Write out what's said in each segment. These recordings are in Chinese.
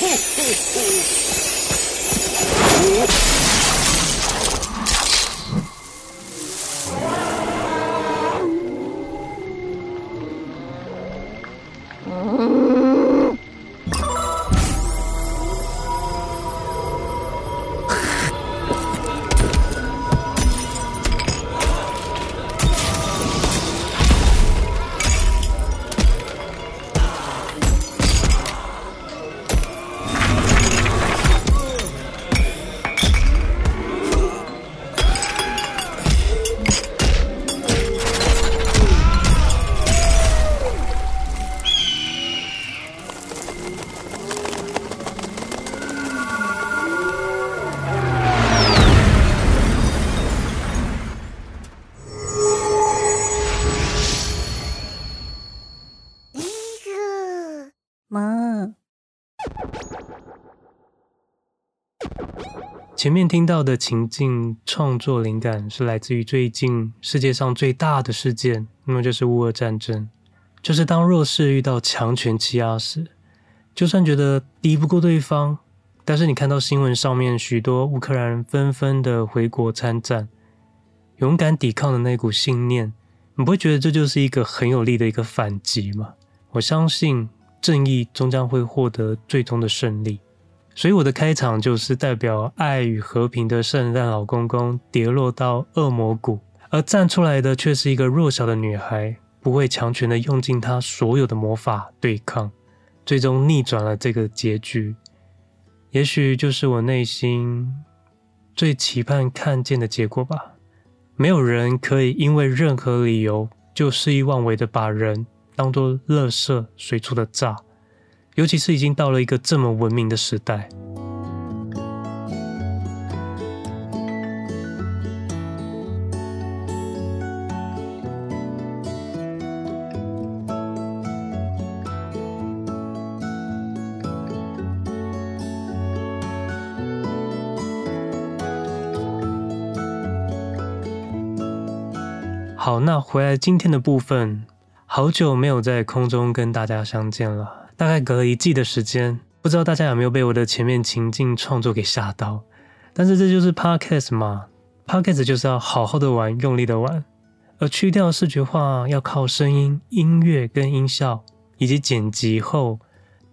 ho, ho, ho. 前面听到的情境创作灵感是来自于最近世界上最大的事件，那么就是乌俄战争。就是当弱势遇到强权欺压时，就算觉得敌不过对方，但是你看到新闻上面许多乌克兰人纷纷的回国参战，勇敢抵抗的那股信念，你不会觉得这就是一个很有力的一个反击吗？我相信正义终将会获得最终的胜利。所以我的开场就是代表爱与和平的圣诞老公公跌落到恶魔谷，而站出来的却是一个弱小的女孩，不会强权的用尽她所有的魔法对抗，最终逆转了这个结局。也许就是我内心最期盼看见的结果吧。没有人可以因为任何理由就肆意妄为的把人当作垃圾随处的炸。尤其是已经到了一个这么文明的时代。好，那回来今天的部分，好久没有在空中跟大家相见了。大概隔了一季的时间，不知道大家有没有被我的前面情境创作给吓到？但是这就是 Podcast 嘛，Podcast 就是要好好的玩，用力的玩，而去掉视觉化，要靠声音、音乐跟音效，以及剪辑后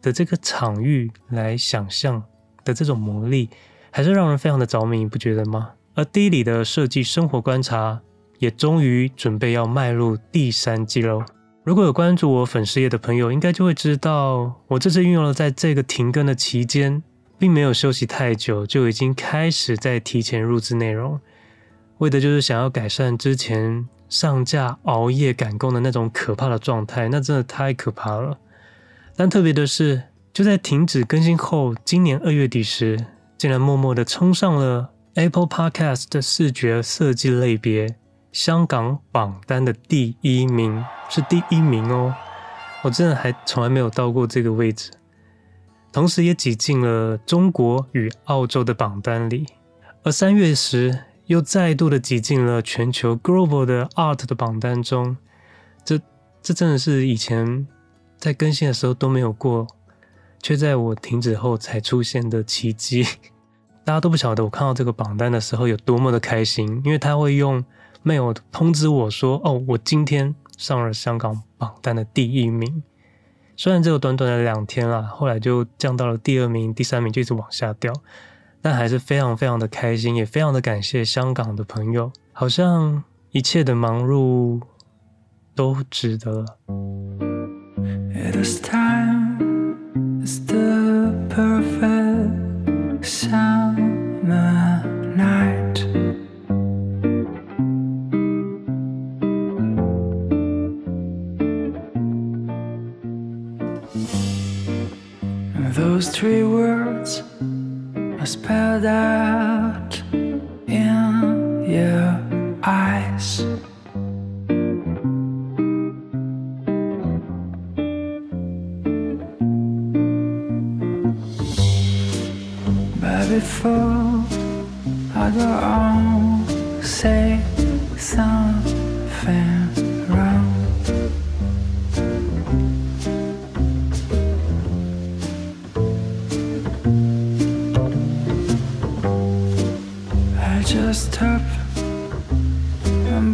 的这个场域来想象的这种魔力，还是让人非常的着迷，你不觉得吗？而 D 里的设计生活观察，也终于准备要迈入第三季喽。如果有关注我粉丝页的朋友，应该就会知道，我这次运用了在这个停更的期间，并没有休息太久，就已经开始在提前录制内容，为的就是想要改善之前上架熬夜赶工的那种可怕的状态，那真的太可怕了。但特别的是，就在停止更新后，今年二月底时，竟然默默的冲上了 Apple Podcast 的视觉设计类别。香港榜单的第一名是第一名哦，我真的还从来没有到过这个位置，同时也挤进了中国与澳洲的榜单里，而三月时又再度的挤进了全球 Global 的 Art 的榜单中，这这真的是以前在更新的时候都没有过，却在我停止后才出现的奇迹。大家都不晓得我看到这个榜单的时候有多么的开心，因为他会用。没有通知我说：“哦，我今天上了香港榜单的第一名。虽然只有短短的两天啦，后来就降到了第二名、第三名，就一直往下掉，但还是非常非常的开心，也非常的感谢香港的朋友。好像一切的忙碌都值得了。” Those three words are spelled out in your eyes. But before I go on, say something.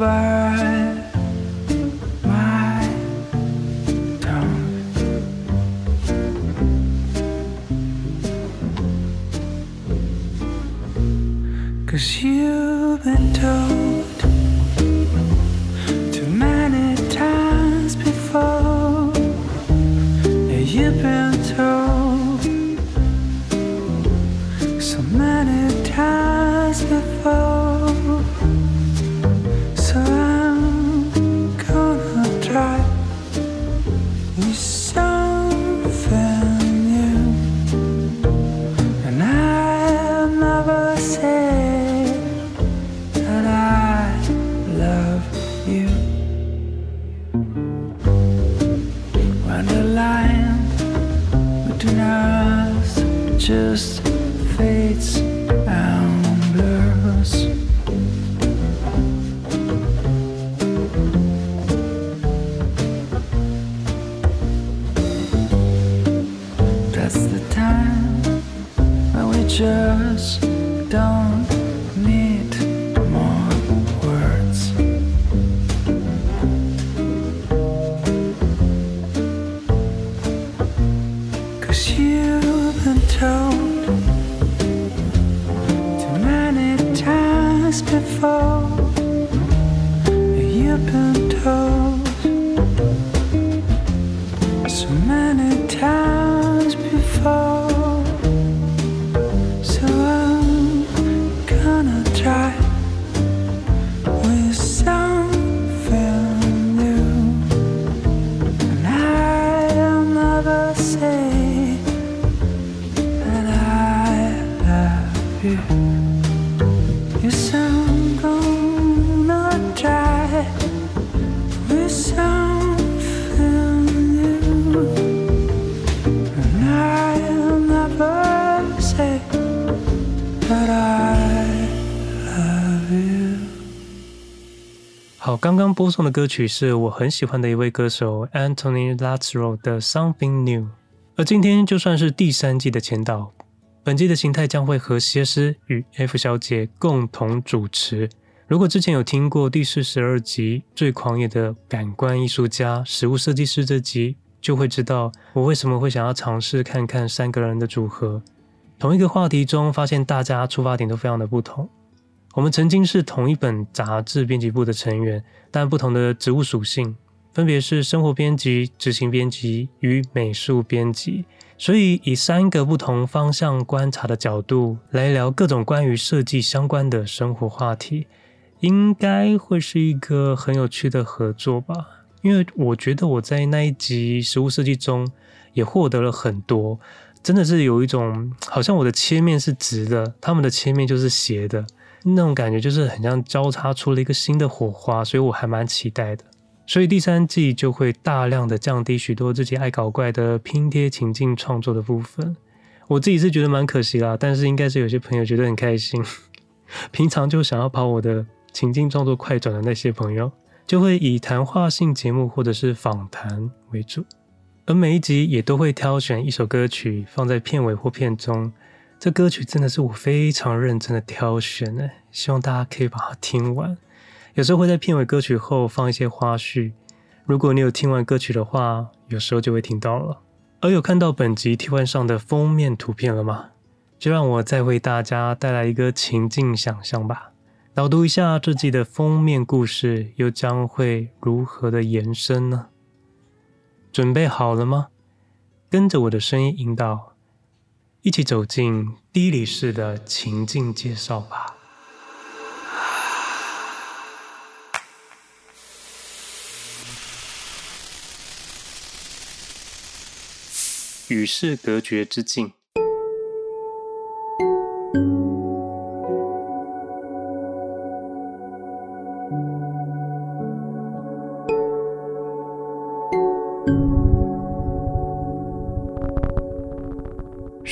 And bite my tongue. Cause you've been told too many times before. Yeah, you've been told so many times before. Just fades and blurs. That's the time when we just 刚刚播送的歌曲是我很喜欢的一位歌手 Anthony Lazaro 的 Something New。而今天就算是第三季的前导，本季的形态将会和谢师与 F 小姐共同主持。如果之前有听过第四十二集《最狂野的感官艺术家：食物设计师》这集，就会知道我为什么会想要尝试看看三个人的组合。同一个话题中，发现大家出发点都非常的不同。我们曾经是同一本杂志编辑部的成员，但不同的职务属性，分别是生活编辑、执行编辑与美术编辑。所以以三个不同方向观察的角度来聊各种关于设计相关的生活话题，应该会是一个很有趣的合作吧。因为我觉得我在那一集食物设计中也获得了很多，真的是有一种好像我的切面是直的，他们的切面就是斜的。那种感觉就是很像交叉出了一个新的火花，所以我还蛮期待的。所以第三季就会大量的降低许多自己爱搞怪的拼贴情境创作的部分。我自己是觉得蛮可惜啦，但是应该是有些朋友觉得很开心。平常就想要跑我的情境创作快转的那些朋友，就会以谈话性节目或者是访谈为主，而每一集也都会挑选一首歌曲放在片尾或片中。这歌曲真的是我非常认真的挑选呢，希望大家可以把它听完。有时候会在片尾歌曲后放一些花絮，如果你有听完歌曲的话，有时候就会听到了。而有看到本集替换上的封面图片了吗？就让我再为大家带来一个情境想象吧。导读一下这季的封面故事，又将会如何的延伸呢？准备好了吗？跟着我的声音引导。一起走进低理式的情境介绍吧。与世隔绝之境。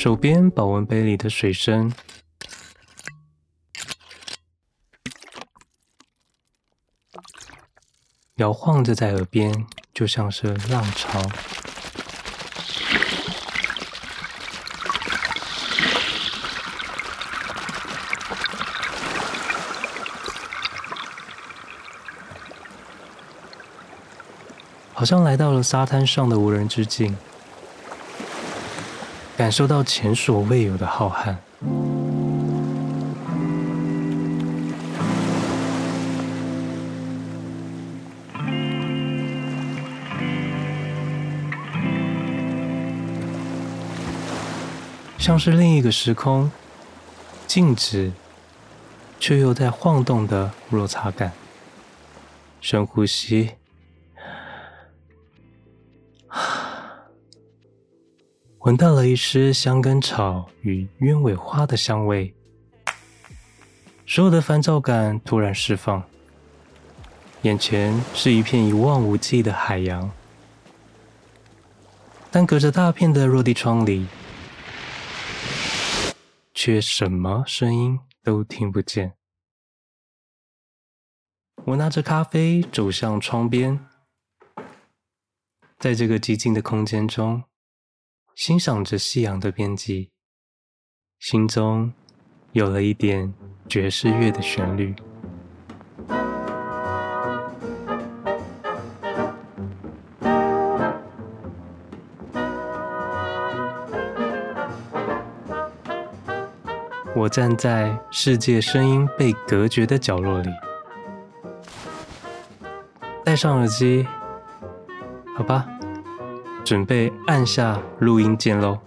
手边保温杯里的水声。摇晃着在耳边就像是浪潮。好像来到了沙滩上的无人之境。感受到前所未有的浩瀚。像是另一个时空，静止却又在晃动的落差感。深呼吸，闻到了一丝香根草与鸢尾花的香味，所有的烦躁感突然释放。眼前是一片一望无际的海洋，但隔着大片的落地窗里。却什么声音都听不见。我拿着咖啡走向窗边，在这个寂静的空间中，欣赏着夕阳的边际，心中有了一点爵士乐的旋律。我站在世界声音被隔绝的角落里，戴上耳机，好吧，准备按下录音键喽。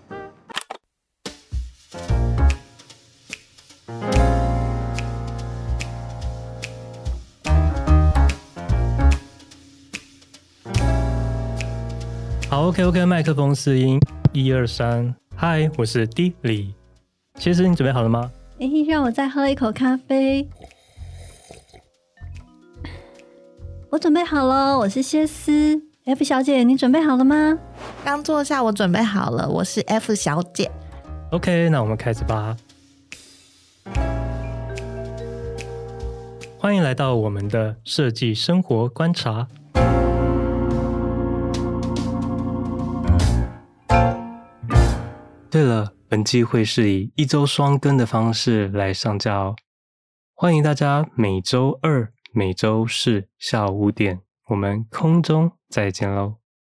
好，OK，OK，麦克风试音，一二三，嗨，我是 D 李。其实你准备好了吗？哎，让我再喝一口咖啡。我准备好了，我是谢思。F 小姐，你准备好了吗？刚坐下，我准备好了，我是 F 小姐。OK，那我们开始吧。欢迎来到我们的设计生活观察。对了。本季会是以一周双更的方式来上架哦，欢迎大家每周二、每周四下午五点，我们空中再见喽。